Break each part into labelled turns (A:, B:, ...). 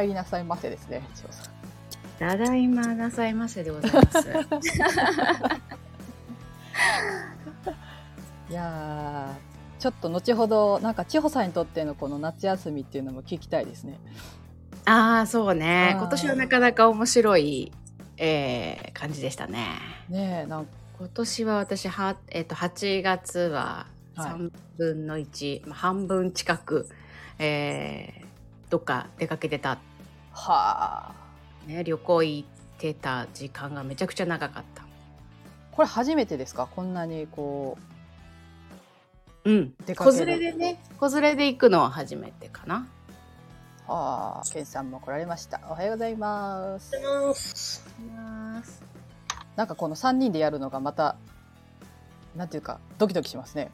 A: 帰りなさいませですね千代さん
B: ただいまなさいませでございます。
A: いやーちょっと後ほどなんか千穂さんにとってのこの夏休みっていうのも聞きたいですね
B: ああ、そうね。今年はなかなか面白い、えー感じでしたね。
A: ねえなん
B: 今年は私は、えっと8月は
A: はい
B: 3分の1、まあ半分近く、えーどっか出かけてた、
A: はあ。
B: ね、旅行行ってた時間がめちゃくちゃ長かった。
A: これ初めてですか？こんなにこ
B: う。ん、
A: 出かける。
B: 子連れでね子連れで行くのは初めてかな。
A: うはあケンさんも来られました。おはようございます。なんかこの3人でやるのがまたなんていうかドキドキします。ね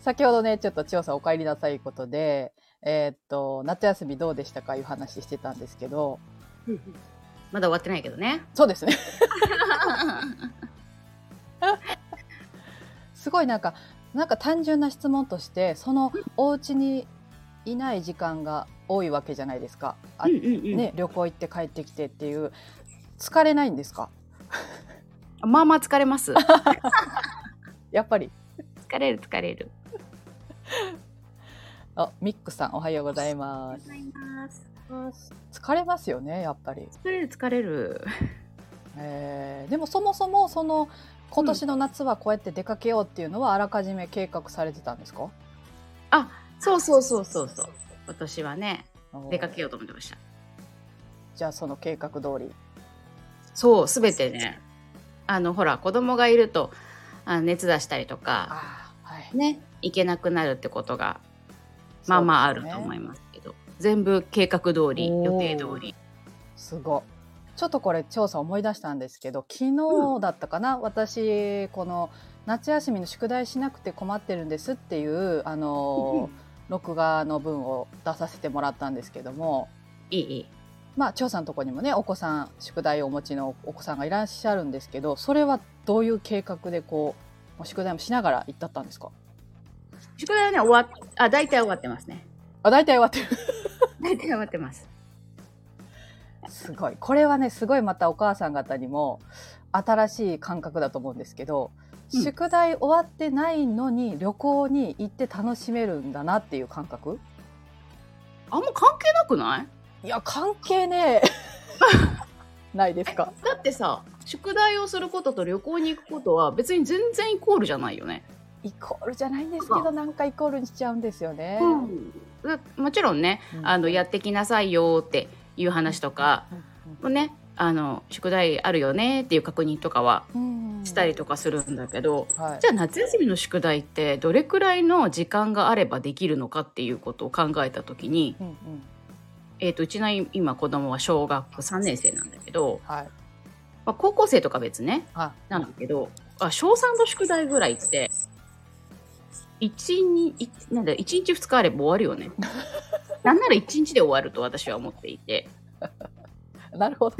A: 先ほどねちょっと千代さんお帰りなさいことでえーっと夏休みどうでしたかいう話してたんですけど
B: まだ終わってないけどね。
A: そうですね すごいなんかなんか単純な質問としてそのお家にいない時間が多いわけじゃないですか。あ
B: うんうんうん
A: ね、旅行行って帰ってきてっていう疲れないんですか？
B: まあまあ疲れます。
A: やっぱり
B: 疲れる疲れる。
A: あミックさんおはようございます。疲れますよねやっぱり、
B: 疲れる疲れる。
A: えーでもそもそもその今年の夏はこうやって出かけようっていうのはあらかじめ計画されてたんですか？
B: あ、そうそうそうそうそう。今年はね、出かけ
A: よ
B: ようと思ってました。
A: じゃあその計画通り
B: そう、すべてね。あの、ほら、子供がいると、あ熱出したりとか、ね、行けなくなるってことが、まあまああると思いますけど、全部計画通り、予定通り。
A: すごい。ちょっとこれ調査思い出したんですけど昨日だったかな、私この夏休みの宿題しなくて困ってるんですっていうあの、録画の文を出させてもらったんですけども。
B: いい、いい。
A: まあ張さんのとこにもねお子さん宿題をお持ちのお子さんがいらっしゃるんですけどそれはどういう計画でこう宿題もしながら行ったったんですか？
B: 宿題はね、終わっ、あ、大体終わってますね。
A: あ大体終わってる。
B: 大体終わってます。
A: すごい。これはねすごいまたお母さん方にも新しい感覚だと思うんですけど、
B: うん。
A: 宿題終わってないのに旅行に行って楽しめるんだなっていう感覚？
B: あんま関係なくない？
A: いや関係ねえ。ないですか？
B: だってさ宿題をすることと旅行に行くことは別に全然イコールじゃないよね。
A: イコールじゃないんですけどなんかイコールにしちゃうんですよね。
B: だもちろんね、
A: うん。
B: あのやってきなさいよっていう話とかもねあの宿題あるよねっていう確認とかは
A: うん。
B: したりとかするんだけど、
A: はい。
B: じゃあ夏休みの宿題ってどれくらいの時間があればできるのかっていうことを考えた時に、
A: うんうん。
B: えー、とうちの今子供は小学3年生なんだけど、
A: はい
B: まあ、高校生とか別ね
A: あ
B: なんだけどあ小3の宿題ぐらいって1日なんだ1日2日あれば終わるよね。なんなら1日で終わると私は思っていて。
A: なるほど。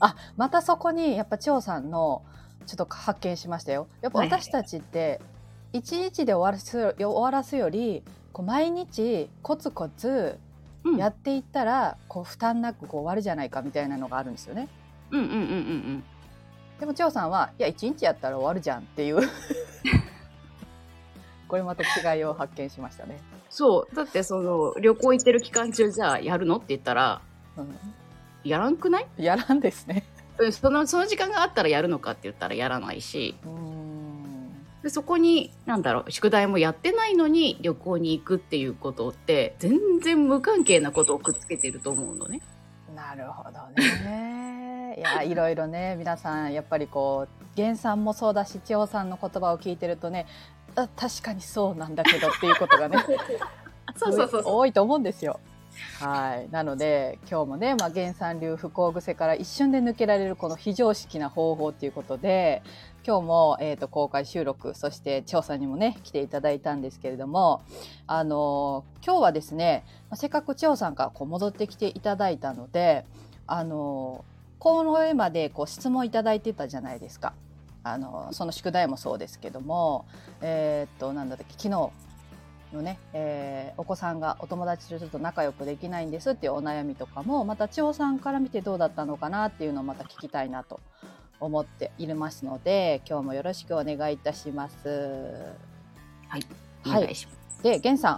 A: あまたそこにやっぱ張さんのちょっと発見しましたよ。やっぱ私たちって一日で終わらすよ終わらすよりこう毎日コツコツ
B: うん、
A: やっていったら、こう負担なくこう終わるじゃないかみたいなのがあるんですよね。
B: うんうんうんうんうん。
A: でも張さんはいや一日やったら終わるじゃんっていう これまた違いを発見しましたね。
B: そうだってその旅行行ってる期間中じゃあやるのって言ったら
A: うん、
B: やらんくない？
A: やらんですね。
B: うんそのその時間があったらやるのかって言ったらやらないしでそこになんだろう宿題もやってないのに旅行に行くっていうことって全然無関係なことをくっつけてると思うのね。
A: なるほどね。いやいろいろね皆さんやっぱりこう源さんもそうだし千代さんの言葉を聞いてるとねあ確かにそうなんだけどっていうことがね
B: そうそうそうそう
A: 多いと思うんですよ。はいなので今日もね、まあ、源さん流不幸癖から一瞬で抜けられるこの非常識な方法ということで今日も、えー、と公開収録そして千代さんにもね来ていただいたんですけれどもあの今日はですねまあせっかく千代さんがこう戻ってきていただいたのであのこの上までこう質問いただいてたじゃないですか。あのその宿題もそうですけども、えーっとなんだっけ昨日のね、えーお子さんがお友達とちょっと仲良くできないんですっていうお悩みとかもまた千穂さんから見てどうだったのかなっていうのをまた聞きたいなと思っていますので今日もよろしくお願いいたします。
B: お願いします。
A: で源さん、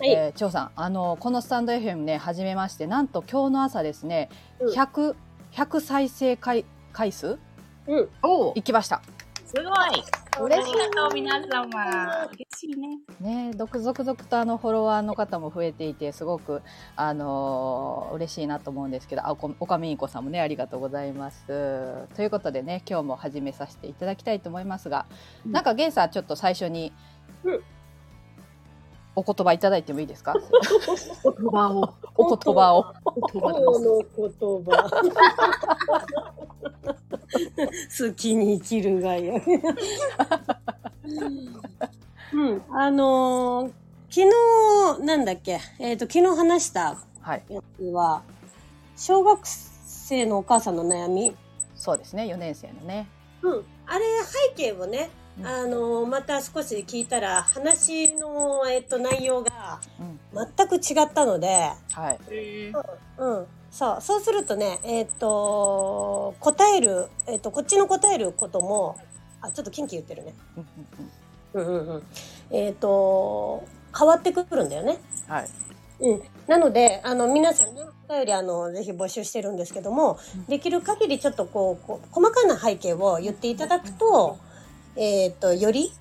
C: はい
A: えー千穂さんあのこのスタンド FM ね初めましてなんと今日の朝ですね、
C: うん
A: 100 100再生回回数？
C: うん。
B: おお、
A: いきました。
B: すごい。
A: 嬉しい
B: ありがとう皆様。嬉しいね。
A: ね、続々々とあのフォロワーの方も増えていてすごくあのー嬉しいなと思うんですけどあおこおかみいこさんもねありがとうございます。ということでね今日も始めさせていただきたいと思いますが、
B: うん
A: なんかゲンさんちょっと最初に、
C: うん
A: お言葉いただいてもいいですか？
B: 言葉を。
A: お言葉を。
B: 言葉
C: 今日の言葉。好きに生きるがや。うん、あのー昨日、なんだっけ、えっ、と、昨日話した
A: はい
C: やつは、小学生のお母さんの悩み。
A: そうですね4年生のね。
C: うん。あれ、背景をね、
A: うん
C: あのーまた少し聞いたら、話の、えっ、と、内容が
A: うん
C: 全く違ったので、
A: はい
C: うん。そう。そうするとね、えっ、と、答える、えっ、と、こっちの答えることも、あ、ちょっとキンキ言ってるね。
A: うんうんうん
C: うんうんうん。えっ、と、変わってくるんだよね。
A: はい
C: うん。なので、あの、皆さんね、お便り、あの、ぜひ募集してるんですけども、
A: うん
C: できる限りちょっとこう、こう細かな背景を言っていただくと、えっ、と、より、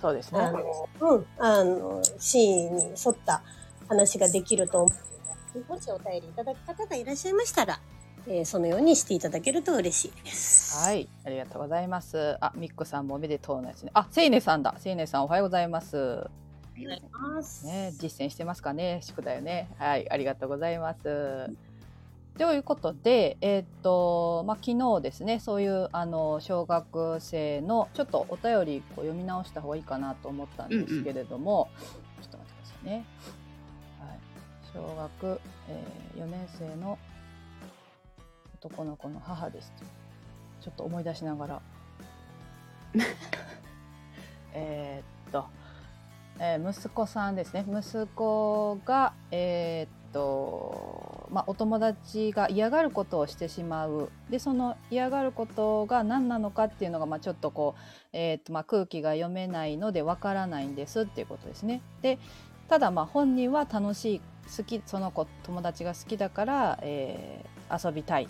A: そうですね。
C: あの、うん、あの、シーンに沿った話ができると思うので、もしお便りいただく方がいらっしゃいましたら、えーそのようにしていただけると嬉しいです。
A: はい、ありがとうございます。あ、ミックさんもおめでとうのやつね。あ、セイネさんだ。セイネさんおはようございます。
C: ありがとうございます。
A: ね、実践してますかね、宿題をね。はい、ありがとうございます。ということで、えーっと、まあ、昨日ですね、そういう、あの、小学生の、ちょっとお便り、こう読み直した方がいいかなと思ったんですけれども。ちょっと待ってくださいね。はい、小学、え4年生の男の子の母です。ちょっと思い出しながら。えーっと、えー息子さんですね。息子が、えーっとまあ、お友達が嫌がることをしてしまう。でその嫌がることが何なのかっていうのが、まあ、ちょっとこう、えーっとまあ、空気が読めないのでわからないんですっていうことですね。でただまあ本人は楽しい好きその子友達が好きだから、えー遊びたい。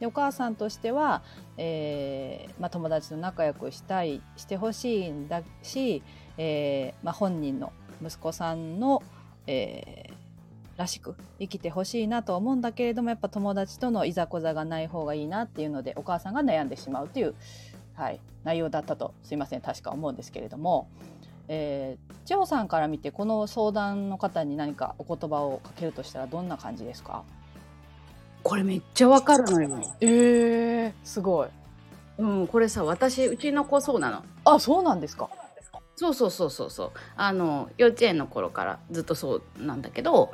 A: でお母さんとしては、えーまあ、友達と仲良くしたいしてほしいんだし、えーまあ、本人の息子さんの、えーらしく生きてほしいなとは思うんだけれどもやっぱ友達とのいざこざがない方がいいなっていうのでお母さんが悩んでしまうという、はい、内容だったとすいません。確か思うんですけれども、えー、千穂さんから見てこの相談の方に何かお言葉をかけるとしたらどんな感じですか？
B: これめっちゃわかるのよ。
A: えー、すごい。
B: うん、これさ、私、うちの子そうなの。
A: あそうなんですか
B: そうそうそうそうそう。あの、幼稚園の頃からずっとそうなんだけど、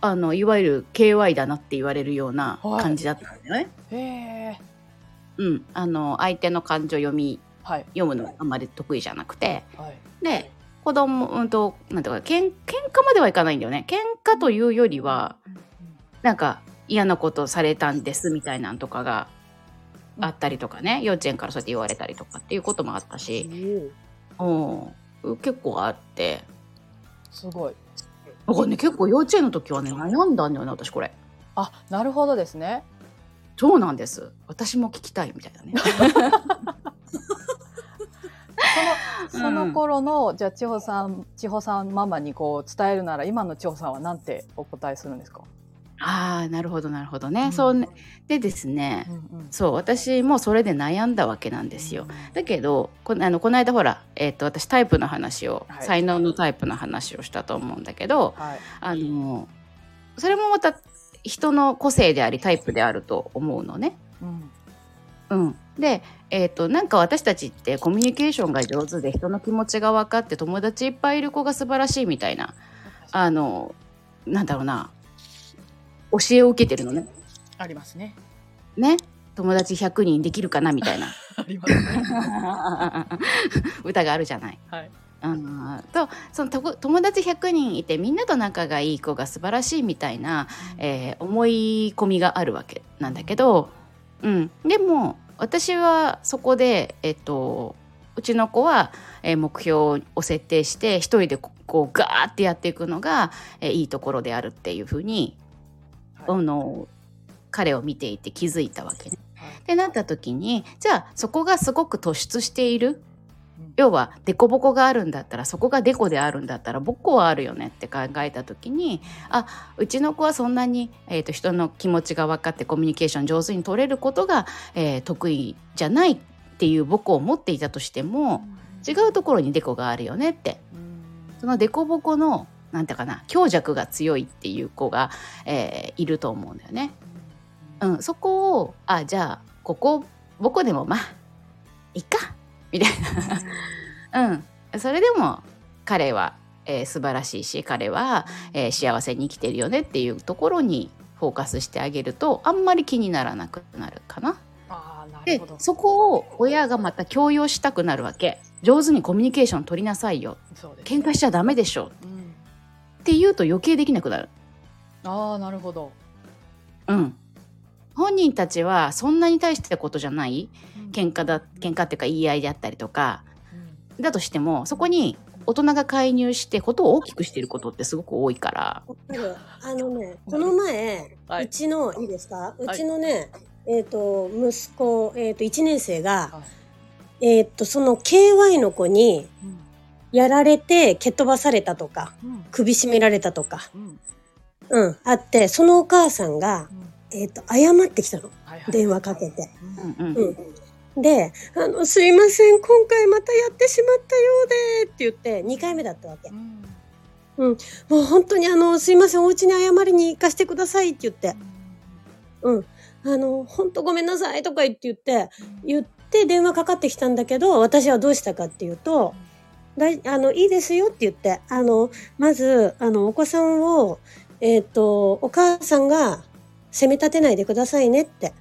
B: あの、いわゆる KY だなって言われるような
A: はい
B: 感じだったんだよね。
A: へえ
B: うん。あの、相手の感情読み、
A: はい
B: 読むのあんまり得意じゃなくて、
A: はい
B: で、子供、うんと、なんていうか、けん喧嘩まではいかないんだよね。喧嘩というよりは、なんか嫌なことされたんですみたいなんとかがあったりとかね、幼稚園からそうやって言われたりとかっていうこともあったし、うん、結構あって。
A: すごい
B: だからね、結構幼稚園の時はね、悩んだんだよね、私これ。
A: あなるほどですね
B: そうなんです。私も聞きたいみたいなね。
A: そのその頃の、じゃあ千穂さん千穂さんママにこう伝えるなら今の千穂さんはなんてお答えするんですか、
B: ああ、なるほど、なるほどね。
A: うん
B: そうね。でですね、
A: うんうん
B: そう、私もそれで悩んだわけなんですよ。だけどこあのこの間ほら、えっと私タイプの話を、
A: はい
B: 才能のタイプの話をしたと思うんだけど
A: はい
B: あのそれもまた人の個性でありタイプであると思うのね。
A: うん
B: うん、で、えっとなんか私たちってコミュニケーションが上手で人の気持ちが分かって友達いっぱいいる子が素晴らしいみたいなあのなんだろうな教えを受けてるのね。
A: ありますね。
B: ね？友達100人できるかなみたいな。
A: ありますね。
B: 歌があるじゃない。
A: はい。
B: うんとその友達100人いてみんなと仲がいい子が素晴らしいみたいな、えー思い込みがあるわけなんだけど、うん、でも私はそこで、えっと、うちの子は、えー目標を設定して一人でここうガーってやっていくのが、えーいいところであるっていうふうに、
A: はい
B: あの彼を見ていて気づいたわけね。
A: はい。
B: ってなった時にじゃあそこがすごく突出している。
A: うん。
B: 要は凸凹があるんだったらそこがデコであるんだったらボコはあるよねって考えた時にあうちの子はそんなに、えー、と人の気持ちが分かってコミュニケーション上手に取れることが、えー得意じゃないっていうボコを持っていたとしても違うところにデコがあるよねって。
A: うん。
B: そのデコボコのなんていうかな強弱が強いっていう子が、えーいると思うんだよね。うん、そこをあじゃあここボコでもまあいっかみたいな。うん、それでも彼は、えー素晴らしいし彼は、えー幸せに生きてるよねっていうところにフォーカスしてあげるとあんまり気にならなくなるかな。
A: あーなる
B: で
A: ほど。
B: そこを親がまた強要したくなるわけ。上手にコミュニケーション取りなさいよ。
A: そうです
B: 喧嘩しちゃダメでしょ。
A: うん
B: って言うと余計できなくなる。
A: ああなるほど。
B: うん。本人たちはそんなに大したことじゃない喧嘩だ喧嘩っていうか言い合いであったりとか。
A: うん。
B: だとしてもそこに大人が介入してことを大きくしていることってすごく多いから。
C: あのね、この前、
A: はい。う
C: ちの、いいですか？
A: い。う
C: ちのね、えっ、と、息子、えっ、と、1年生が、
A: は
C: えっ、と、その KY の子に
A: うん
C: やられて蹴っ飛ばされたとか、
A: うん。
C: 首絞められたとか、
A: うん。
C: うん、あって、そのお母さんが、
A: うん。
C: えっ、と、謝ってきたの。
A: はいはい。
C: 電話かけて。
A: うん
B: うんうん。
C: うん。で、あの、すいません、今回またやってしまったようで、って言って、2回目だったわけ。
A: う。ん。
C: もう本当にあの、すいません、お家に謝りに行かせてくださいって言って、うん。あの、本当ごめんなさいとか言って言って、言って電話かかってきたんだけど、私はどうしたかっていうと、だいあの、いいですよって言って、あの、まず、あの、お子さんを、えっ、と、お母さんが責め立てないでくださいねって。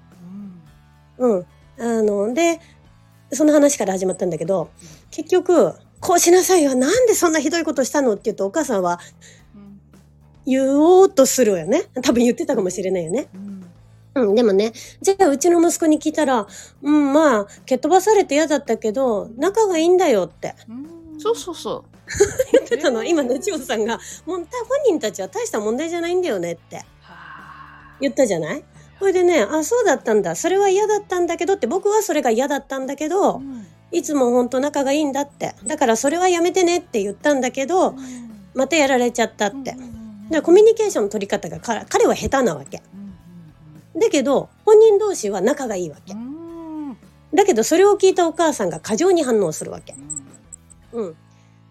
A: うん
C: うん。あの、で、その話から始まったんだけど、結局、こうしなさいよ。なんでそんなひどいことしたのって言うと、お母さんは
A: うん
C: 言おうとするよね。多分言ってたかもしれないよね。
A: うん
C: うん、でもね、じゃあうちの息子に聞いたら、うん、まあ、蹴っ飛ばされて嫌だったけど、仲がいいんだよって
A: うん
B: そうそうそ
C: 言ってたの。今ね、千代さんが、もうた本人たちは大した問題じゃないんだよねって
A: はあ
C: 言ったじゃない？それでね、あ、そうだったんだ。それは嫌だったんだけどって、僕はそれが嫌だったんだけど、
A: うん
C: いつも本当仲がいいんだって。だからそれはやめてねって言ったんだけど、またやられちゃったって。だからコミュニケーションの取り方が彼彼は下手なわけ。だけど、本人同士は仲がいいわけ
A: う。ん
C: だけど、それを聞いたお母さんが過剰に反応するわけ
A: う。ん
C: うん。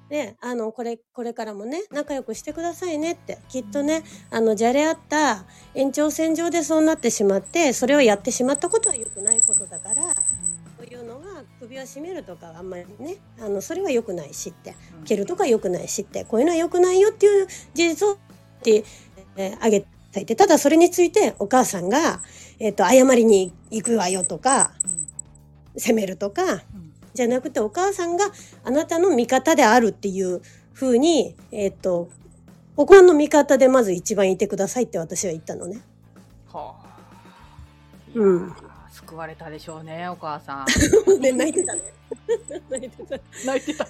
C: で、あの、これ、これからもね、仲良くしてくださいねって。きっとね、あの、じゃれ合った延長線上でそうなってしまって、それをやってしまったことは良くないことだから、こういうのが首を絞めるとかあんまりね、あの、それは良くないしって。蹴るとか良くないしって、こういうのは良くないよっていう事実をって、えー、あげていて、ただそれについてお母さんが、えっ、と、謝りに行くわよとか、責めるとか、
A: うん
C: じゃなくてお母さんがあなたの味方であるっていう風に、えっ、と、お子さんの味方でまず一番いてくださいって私は言ったのね。
A: はあ
C: うん
A: 救われたでしょうねお母さん
C: で、泣いてたね。泣いてた。
A: 泣いてた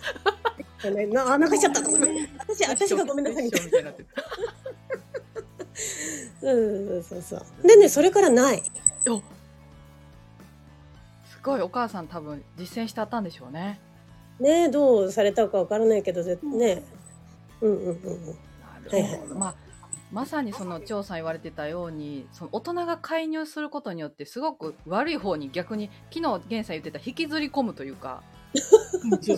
C: なあ、泣かしちゃったと思って。私、私がごめんなさいみたいな。
A: みたいになってる
C: うん、そうそう。でね、それからない。
A: おすごいお母さん多分実践してあったんでしょうね
C: ねどうされたかわからないけど、ぜね。うんうんうんうん。
A: なるほどまあまさにその張さん言われてたようにその大人が介入することによってすごく悪い方に逆に昨日源さん言ってた引きずり込むというか
C: そ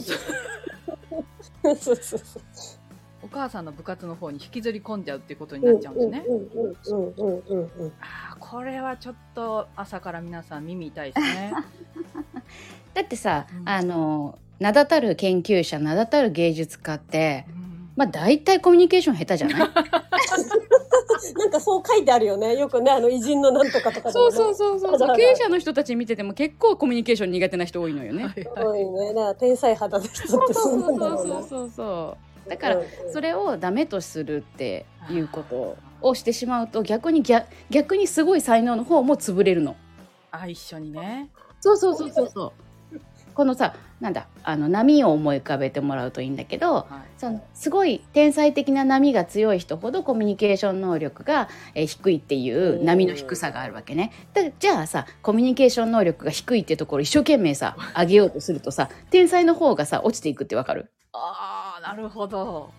C: うそうそう。
A: お母さんの部活の方に引きずり込んじゃうっていうことになっちゃうんですね。
C: うんうんうんうんうん。
A: ああこれはちょっと朝から皆さん耳痛いですね。
B: だってさ、
A: うん
B: あの名だたる研究者名だたる芸術家って
A: うん
B: まあ大体コミュニケーション下手じゃない
C: なんかそう書いてあるよね。よくね、あの偉人のなんとかとかね
B: そうそうそうそう経営者の人たち見てても結構コミュニケーション苦手な人多いのよね。
C: 多いね。天才肌の人って
B: そ
C: う
B: そうそう。そうそうだから
C: うん
B: それをダメとするっていうことをしてしまうと逆に逆逆にすごい才能の方も潰れるの。
A: あ一緒にね
B: そうそうそうそうそう。このさなんだあの波を思い浮かべてもらうといいんだけど
A: はい
B: そのすごい天才的な波が強い人ほどコミュニケーション能力が、えー低いっていう波の低さがあるわけね。だじゃあさコミュニケーション能力が低いっていうところを一生懸命さ上げようとするとさ天才の方がさ落ちていくってわかる？
A: ああ、なるほど。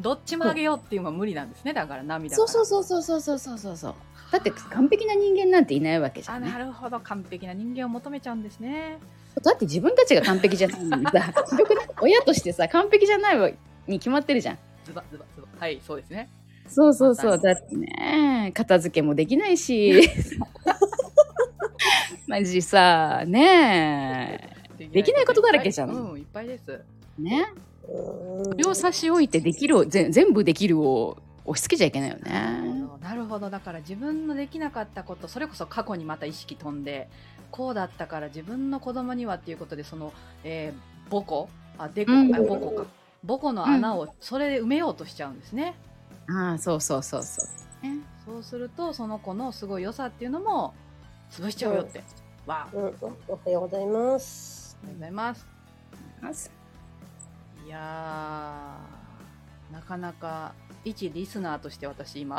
A: どっちもあげようっていうのは無理なんですね。だから涙
B: そうそうそうそうそうそうそうそう。だって完璧な人間なんていないわけじゃ
A: あ、な。なるほど。完璧な人間を求めちゃうんですね。
B: だって自分たちが完璧じゃないのさ、くない？親としてさ、完璧じゃないに決まってるじゃん。
A: ズバズバズバ。はい、そうですね。
B: そうそうそう。だってね、片付けもできないし。マジさ、ねえ。できないことだらけじゃん
A: うん、いっぱいです。
B: ね。
C: うん。
B: 両差し置いてできるを、ぜ全部できるを押し付けちゃいけないよね。
A: なるほどだから自分のできなかったことそれこそ過去にまた意識飛んでこうだったから自分の子供にはっていうことでその、えー、母子あでこ、
B: うん。
A: あ母子か。母子の穴をそれで埋めようとしちゃうんですね、
B: ああ、そうそうそうそう。ね。
A: そうするとその子のすごい良さっていうのも潰しちゃうよって、わああり
C: うん、おはようございます。
A: がとうございますやーなかなか一リスナーとして私今。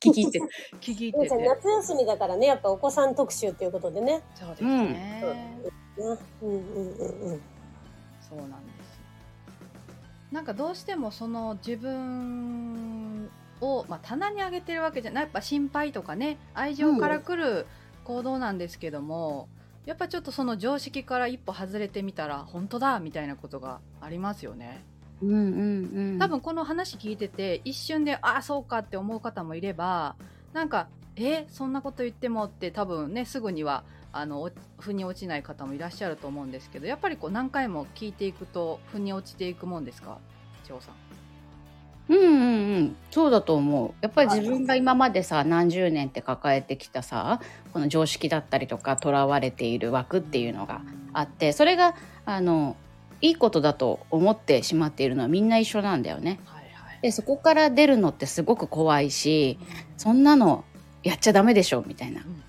B: 聞き入って。る。
A: 聞いて
C: 皆さん
A: て
C: 夏休みだからね、やっぱお子さん特集ということでね。
A: そうですね、
C: うんうんうんうん。
A: そうなんですなんかどうしてもその自分を、まあ、棚に上げてるわけじゃない。やっぱ心配とかね。愛情から来る行動なんですけども、やっぱちょっとその常識から一歩外れてみたら本当だみたいなことがありますよね
B: うんうんうん。
A: 多分この話聞いてて一瞬でああそうかって思う方もいればなんかえそんなこと言ってもって多分ねすぐにはあのお腑に落ちない方もいらっしゃると思うんですけどやっぱりこう何回も聞いていくと腑に落ちていくもんですか？張さん。
B: うんうんうん。そうだと思う。やっぱり自分が今までさ何十年って抱えてきたさこの常識だったりとかとらわれている枠っていうのがあってそれがあのいいことだと思ってしまっているのはみんな一緒なんだよね。
A: はいはい。
B: でそこから出るのってすごく怖いしそんなのやっちゃダメでしょみたいな。
A: うんうん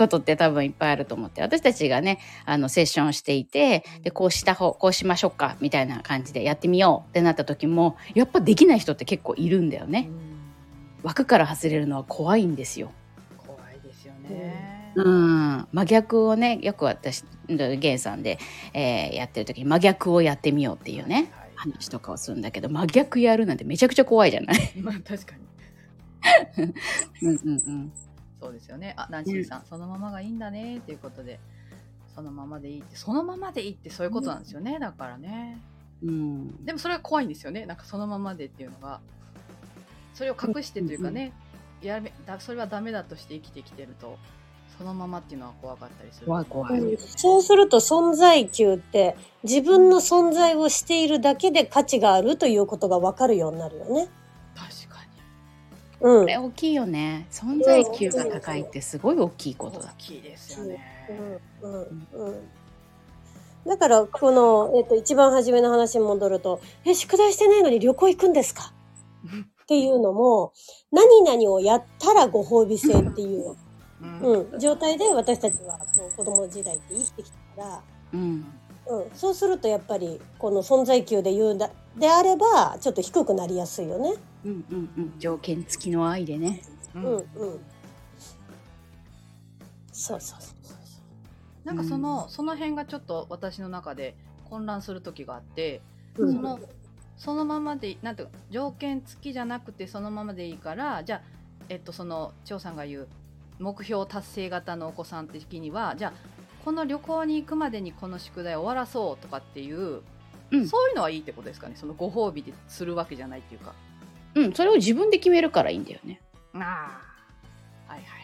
B: ことって多分いっぱいあると思って私たちがねあのセッションしていてでこうした方こうしましょうかみたいな感じでやってみようってなった時もやっぱできない人って結構いるんだよね。
A: うん
B: 枠から外れるのは怖いんですよ。
A: 怖いですよね。
B: うん、真逆をねよく私ゲンさんで、えーやってる時に真逆をやってみようっていうね
A: はい
B: 話とかをするんだけど真逆やるなんてめちゃくちゃ怖いじゃない。
A: まあ確かに
B: うんうんうん
A: そうですよね。あ、ナンシーさん、そのままがいいんだねっていうことで、そのままでいいって、そのままでいいってそういうことなんですよね。だからね。
B: うん
A: でもそれは怖いんですよね。なんかそのままでっていうのが、それを隠してというかね、やめだそれはダメだとして生きてきてると、そのままっていうのは怖かったりする。
B: 怖い怖い
C: うんそうすると存在級って自分の存在をしているだけで価値があるということが分かるようになるよね。うん。
B: これ大きいよね。存在級が高いってすごい大きいことだ。
A: 大きいですよね。
C: うん。うん。うん。だからこの、えっと一番初めの話に戻ると「え宿題してないのに旅行行くん。ですか?」っていうのも何々をやったらご褒美制っていう、
A: うん。
C: うん、状態で私たちは子供時代って生きてきたから。
B: うん。
C: うん、そうするとやっぱりこの存在級で言うん。だであればちょっと低くなりやすいよね。
B: うんうんうん条件付きの愛でね
A: うん
C: うんうん。そうそうそうそう。
A: なんかその、その辺がちょっと私の中で混乱する時があって、
C: うん
A: そのそのままでなんていうか条件付きじゃなくてそのままでいいからじゃあえっとその張さんが言う目標達成型のお子さん的にはじゃあこの旅行に行くまでにこの宿題を終わらそうとかっていう、
B: うん。
A: そういうのはいいってことですかね？そのご褒美でするわけじゃないっていうか。
B: うん。それを自分で決めるからいいんだよね。
A: ああはいはいはい。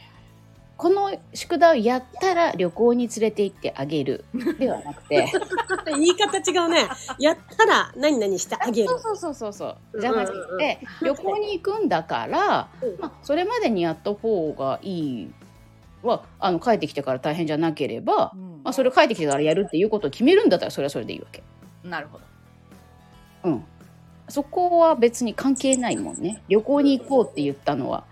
B: この宿題をやったら旅行に連れて行ってあげる。ではなくて。
C: 言い方違うね。やったら何々してあげる。
B: そう。そうそうそうそう。じゃなくて旅行に行くんだから、
C: うん。
B: まあ、それまでにやった方がいいはあの帰ってきてから大変じゃなければ、
A: うん。
B: まあ、それ帰ってきてからやるっていうことを決めるんだったらそれはそれでいいわけ。
A: なるほど。
B: うん、そこは別に関係ないもんね旅行に行こうって言ったのは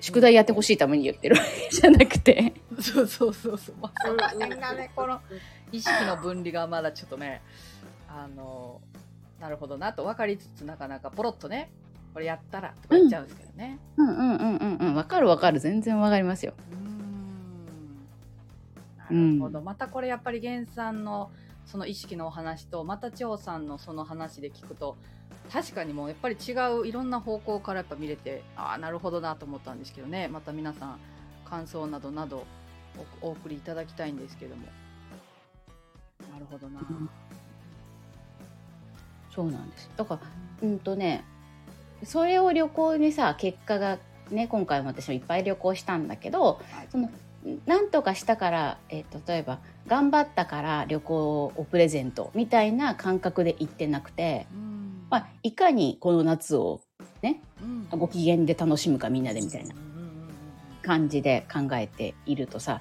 B: 宿題やってほしいために言ってるわけじゃなくて
A: そうそうそうそう。まあ、
C: う ん
A: そね、この意識の分離がまだちょっとね、あの、なるほどなと分かりつつ、なかなかポロッとね、これやったらとか言っちゃうんですけどね。
B: うんうんうんうんうんわかるわかる全然わかりますよ。
A: うーんなるほど、またこれやっぱり源さんのその意識のお話とまた千穂さんのその話で聞くと確かにもうやっぱり違ういろんな方向からやっぱ見れてああなるほどなと思ったんですけどね。また皆さん感想などなどおお送りいただきたいんですけども。なるほどな、
B: うん。そうなんです。だからうんとねそれを旅行にさ結果がね今回も私もいっぱい旅行したんだけど、
A: はい。
B: そのなんとかしたから、えー例えば頑張ったから旅行をプレゼントみたいな感覚で行ってなくて、
A: うん。
B: まあ、いかにこの夏をね
A: うん。
B: ご機嫌で楽しむかみんなでみたいな感じで考えているとさ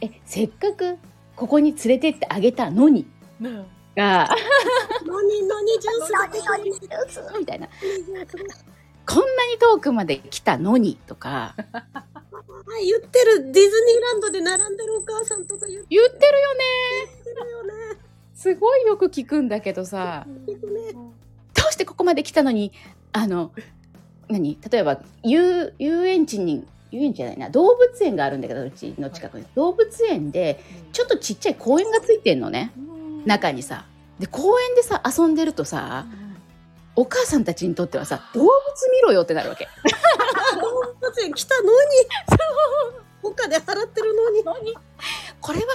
B: えせっかくここに連れてってあげたのに
A: うんうん
B: が
C: 何何ジュースだ
B: みたいな
C: 何ジュースだ
B: こんなに遠くまで来たのにとか
C: はい言ってる。ディズニーランドで並んでるお母さんとか言って。
B: 言ってるよね。
C: るよね。
B: すごいよく聞くんだけどさ。
C: ね。
B: どうしてここまで来たのにあの何？例えば遊遊園地に遊園地じゃないな。動物園があるんだけどうちの近くに、動物園でちょっとちっちゃい公園がついてんのね。
A: うん。
B: 中にさ。で公園でさ遊んでるとさお母さんたちにとってはさ動物見ろよってなるわけ。
C: 動物園来たのに。他で払ってるのに。
B: 何これは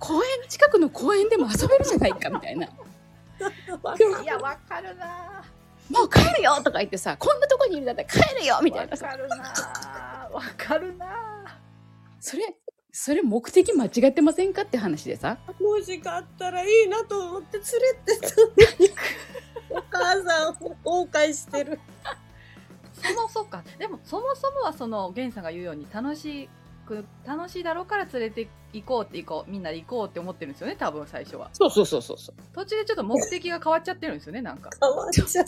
B: 公園の近くの公園でも遊べるじゃないかみたいな。
A: いやわかるな。
B: もう帰るよとか言ってさこんなとこにいるんだったら帰るよみたいなさ。
A: わかるな。わかるな。
B: それそれ目的間違ってませんかって話でさ。
C: もしかあったらいいなと思って連れてった。お母さんを後悔してる。
A: そもそか。でもそもそもはその源さんが言うように楽しく楽しいだろうから連れて行こうって行こうみんなで行こうって思ってるんですよね多分最初は。
B: そうそうそうそうそう。
A: 途中でちょっと目的が変わっちゃってるんですよねなんか。
C: 変わっちゃう。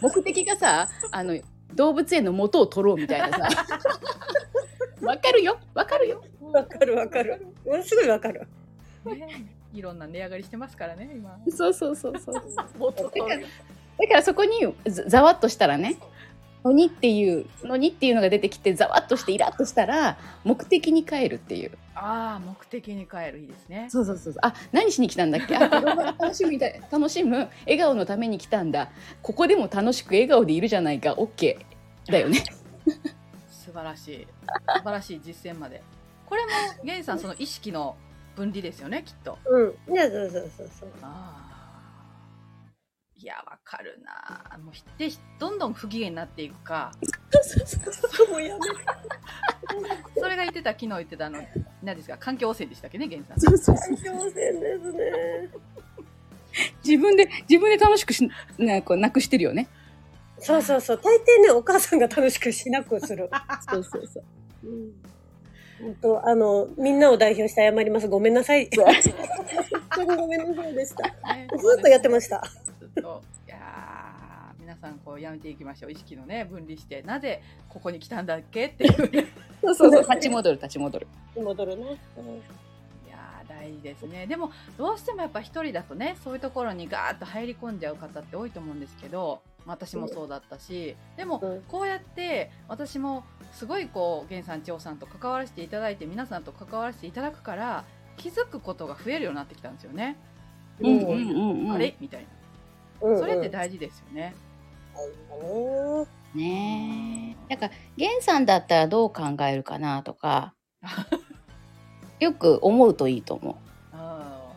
B: 目的がさあの動物園の元を取ろうみたいなさ。わかるよ。わかるよ。
C: わかるわかる。ものすごいわかる。
A: ねいろんな値上がりしてますからね今。
B: そうそうそうそう。
A: 元
B: だからだからそこにざざわっとしたらね「のに」っていう「のに」っていうのが出てきてざわっとしてイラッとしたら目的に帰るっていう。
A: ああ目的に帰るいいですね。
B: そうそうそうそう。あ何しに来たんだっけ？あ子供が楽しみだ 楽しむ。笑顔のために来たんだ。ここでも楽しく笑顔でいるじゃないか。OK だよね。
A: 素晴らしい。素晴らしい実践まで。これも源さんその意識の分離ですよねきっと
C: うん。ね、そうそうそうそう。
A: あーいやわかるなもうひでどんどん不機嫌になっていくか
C: もうやめ
A: それが言ってた昨日言ってたあの何ですか？環境汚染でしたっけね源さん
B: そうそうそう
C: 挑戦ですね。
B: 自分で自分で楽しくしなこうなくしてるよね
C: そうそうそう。大抵ね、お母さんが楽しくしなくする。
B: そうそうそう
C: うん。本当あの、みんなを代表して謝ります。ごめんなさい。本当にごめんなさいでした。
A: ね
C: ずっとやってました。
A: ずっといやー皆さんこうやめていきましょう意識のね分離してなぜここに来たんだっけっていうね
B: そうそうそう立ち戻る立ち戻る
C: 戻るね。
A: いやー大事ですね。でもどうしてもやっぱ一人だとねそういうところにガーッと入り込んじゃう方って多いと思うんですけど私もそうだったし。でも
C: うん。
A: こうやって私もすごいこう源さん千代さんと関わらせていただいて皆さんと関わらせていただくから気づくことが増えるようになってきたんですよね、
B: うんうんうんうん。
A: あれ？みたい
C: うん
A: なそれって大事ですよね、
C: うん
B: ねえなんか源さんだったらどう考えるかなとかよく思うといいと思
A: あ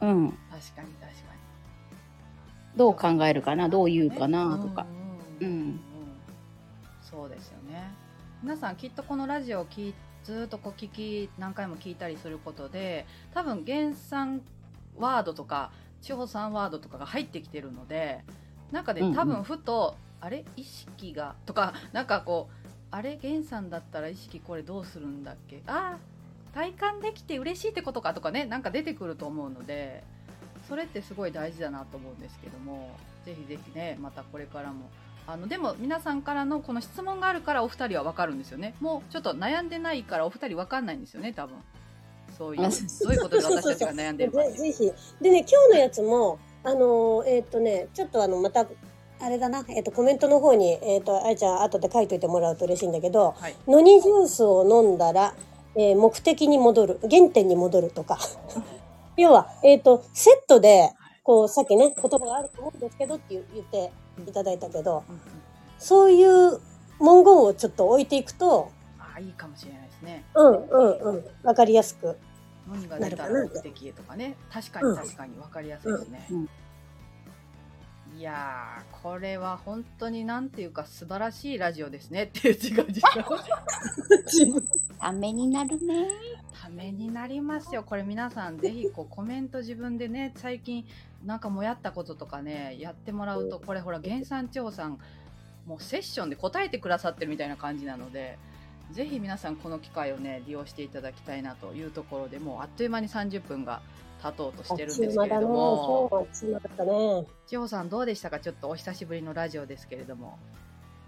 B: ううん。
A: ー確かに確かに。
B: どう考えるかなどう言うかなとか。
A: うん
B: うん
A: そうですよね。皆さんきっとこのラジオを聞いずーっとこう聞き何回も聞いたりすることで多分原産ワードとか地方産ワードとかが入ってきてるのでなんかね
B: うんうん。
A: 多分ふと、あれ？意識がとかなんかこうあれ？原産だったら意識これどうするんだっけ？あー体感できて嬉しいってことかとかねなんか出てくると思うのでそれってすごい大事だなと思うんですけどもぜひぜひねまたこれからも。あのでも皆さんからのこの質問があるからお二人は分かるんですよね。もうちょっと悩んでないからお二人分かんないんですよね多分。そういう
B: あ
A: どういうことで私たちが悩んでるか
C: ぜぜひ。でね、今日のやつも、あのーえーっとね、ちょっとあの、また、あれだな、えーっと、コメントの方に、えーっと、あいちゃん、後で書いといてもらうと嬉しいんだけど、
A: はい。
C: ノニジュースを飲んだら、えー目的に戻る、原点に戻るとか。要は、えーっと、セットで、こう、さっきね、言葉があると思うんですけどって言言っていただいたけど、
A: うんうん
C: そういう文言をちょっと置いていくと、
A: あいいかもしれないですね。
C: うんうんうん、わかりやすく。
A: 何が出たら目的へとかね。確かに確かに。分かりやすいですね、
B: うん
A: いやーこれは本当になんていうか素晴らしいラジオですねっていう違う違う
B: ためになるね。
A: ためになりますよこれ皆さんぜひこうコメント自分でね最近なんかもやったこととかねやってもらうとこれほら原産長さんもうセッションで答えてくださってるみたいな感じなのでぜひ皆さんこの機会をね利用していただきたいなというところでもうあっという間に30分が経とうとしてるんですけれども
C: あっちまだね。今日はあっちまだったね。
A: 千穂さんどうでしたかちょっとお久しぶりのラジオですけれども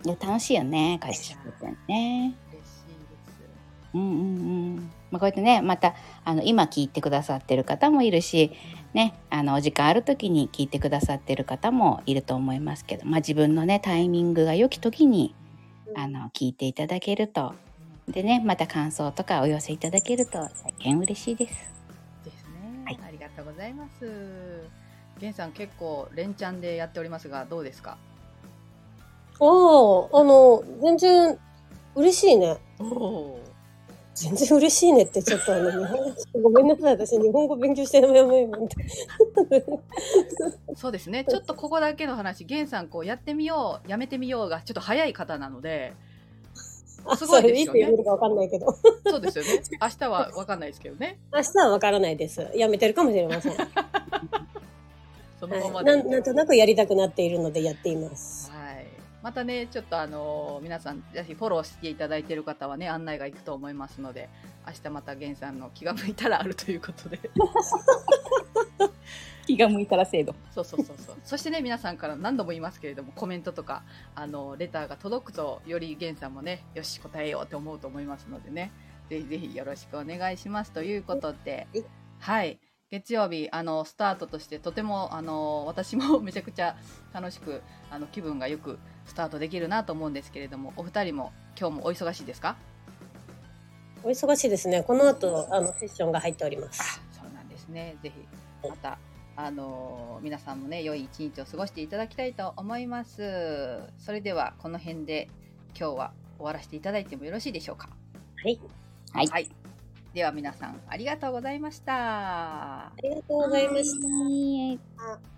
B: いや楽しいよね、会社ってね。うんうんうん。まあ、こうやってね、また、あの、今聞いてくださってる方もいるし、ね、あの、お時間ある時に聞いてくださってる方もいると思いますけど、まあ、自分のね、タイミングが良き時に、あの、聞いていただけると、でね、また感想とかお寄せいただけると、大変嬉しいです。
A: ですね、
B: はい。
A: ありがとうございます。源さん結構連チャンでやっておりますがどうですか？
C: おお、あの、全然嬉しいね。
A: おお
C: 全然嬉しいねって、ちょっとあの、日本語、ごめんなさい、私日本語勉強してるのやめなんて。
A: そうですねちょっとここだけの話源さんこうやってみようやめてみようがちょっと早い方なので
C: あ、
A: すごいですよね
C: いつ読めるかわかんないけど。
A: そうですよね明日は分かんないですけどね
C: 明日はわからないです。やめてるかもしれません。は
A: そのまま
C: い、
A: で、
C: なんなんとなくやりたくなっているのでやっています。
A: はい、またねちょっとあのー皆さんぜひフォローしていただいている方はね案内が行くと思いますので明日また源さんの気が向いたらあるということで。
B: 気が向いたら制度。
A: そうそうそうそう。そしてね皆さんから何度も言いますけれどもコメントとかあのレターが届くとより源さんもねよし答えようって思うと思いますのでね。ぜひぜひよろしくお願いしますということで。
C: はい。
A: はい月曜日あのスタートとしてとてもあの私も めちゃくちゃ楽しくあの気分がよくスタートできるなと思うんですけれどもお二人も今日もお忙しいですか？
C: お忙しいですね。この後、あの、セッションが入っております。
A: そうなんですね。ぜひまたあの皆さんもね良い一日を過ごしていただきたいと思います。それではこの辺で今日は終わらせていただいてもよろしいでしょうか？
C: はい。
B: はい
A: はい。では皆さんありがとうございました
C: あ。りがとうございました。